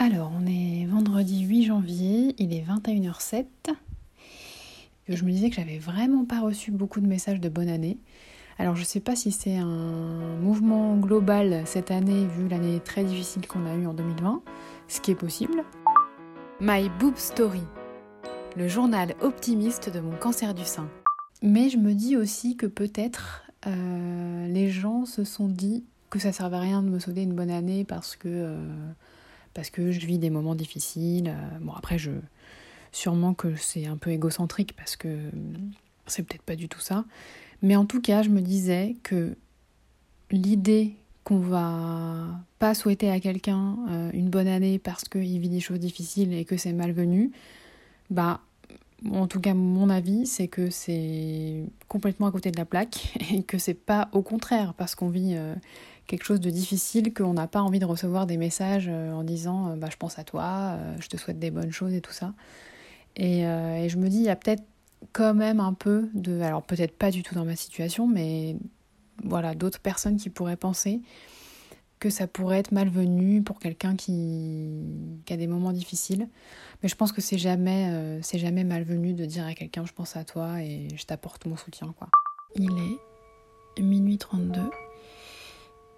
Alors, on est vendredi 8 janvier, il est 21h07. Je me disais que j'avais vraiment pas reçu beaucoup de messages de bonne année. Alors, je sais pas si c'est un mouvement global cette année, vu l'année très difficile qu'on a eue en 2020, ce qui est possible. My Boob Story, le journal optimiste de mon cancer du sein. Mais je me dis aussi que peut-être euh, les gens se sont dit que ça servait à rien de me sauter une bonne année parce que, euh, parce que je vis des moments difficiles. Euh, bon, après, je, sûrement que c'est un peu égocentrique parce que c'est peut-être pas du tout ça. Mais en tout cas, je me disais que l'idée qu'on va pas souhaiter à quelqu'un une bonne année parce qu'il vit des choses difficiles et que c'est malvenu, bah en tout cas mon avis, c'est que c'est complètement à côté de la plaque et que c'est pas au contraire parce qu'on vit euh, quelque chose de difficile qu'on n'a pas envie de recevoir des messages euh, en disant euh, bah, je pense à toi, je te souhaite des bonnes choses et tout ça. Et, et je me dis il y a peut-être quand même un peu de alors peut-être pas du tout dans ma situation mais voilà d'autres personnes qui pourraient penser que ça pourrait être malvenu pour quelqu'un qui, a des moments difficiles. Mais je pense que c'est jamais, euh, c'est jamais malvenu de dire à quelqu'un je pense à toi et je t'apporte mon soutien. quoi. Il est minuit 32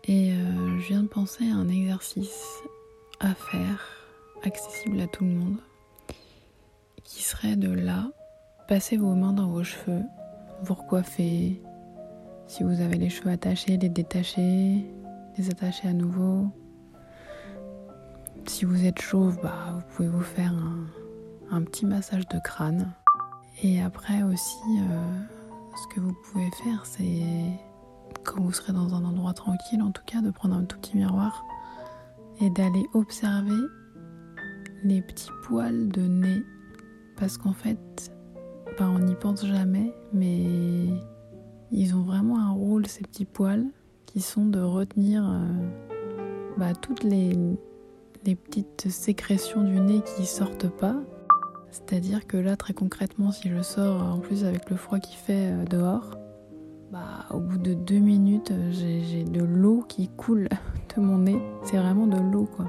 et euh, je viens de penser à un exercice à faire, accessible à tout le monde, qui serait de là, passer vos mains dans vos cheveux, vous recoiffer, si vous avez les cheveux attachés, les détacher, les attacher à nouveau. Si vous êtes chauve, bah, vous pouvez vous faire un, petit massage de crâne. Et après aussi, euh, ce que vous pouvez faire, c'est quand vous serez dans un endroit tranquille, en tout cas, de prendre un tout petit miroir et d'aller observer les petits poils de nez. Parce qu'en fait, bah, on n'y pense jamais, mais ils ont vraiment un rôle, ces petits poils qui sont de retenir euh, bah, toutes les, les petites sécrétions du nez qui sortent pas. C'est-à-dire que là, très concrètement, si je sors en plus avec le froid qui fait euh, dehors, bah, au bout de deux minutes, j'ai de l'eau qui coule de mon nez. C'est vraiment de l'eau, quoi.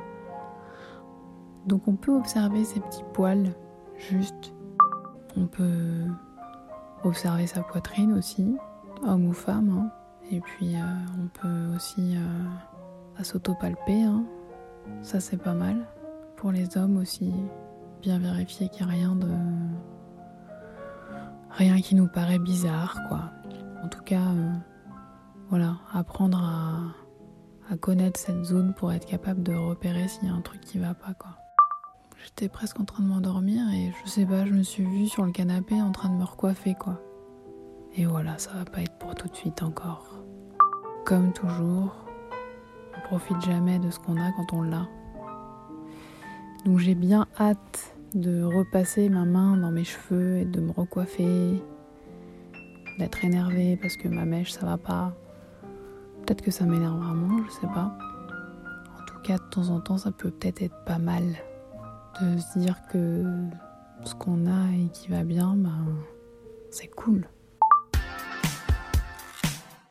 Donc on peut observer ces petits poils, juste. On peut observer sa poitrine aussi, homme ou femme. Hein. Et puis euh, on peut aussi euh, s'autopalper, hein. Ça c'est pas mal. Pour les hommes aussi, bien vérifier qu'il n'y a rien de. rien qui nous paraît bizarre, quoi. En tout cas, euh, voilà, apprendre à, à connaître cette zone pour être capable de repérer s'il y a un truc qui va pas, quoi. J'étais presque en train de m'endormir et je sais pas, je me suis vue sur le canapé en train de me recoiffer, quoi. Et voilà, ça va pas être pour tout de suite encore. Comme toujours, profite jamais de ce qu'on a quand on l'a. Donc j'ai bien hâte de repasser ma main dans mes cheveux et de me recoiffer, d'être énervée parce que ma mèche ça va pas. Peut-être que ça m'énerve vraiment, je sais pas. En tout cas, de temps en temps, ça peut peut-être être pas mal de se dire que ce qu'on a et qui va bien, ben, c'est cool.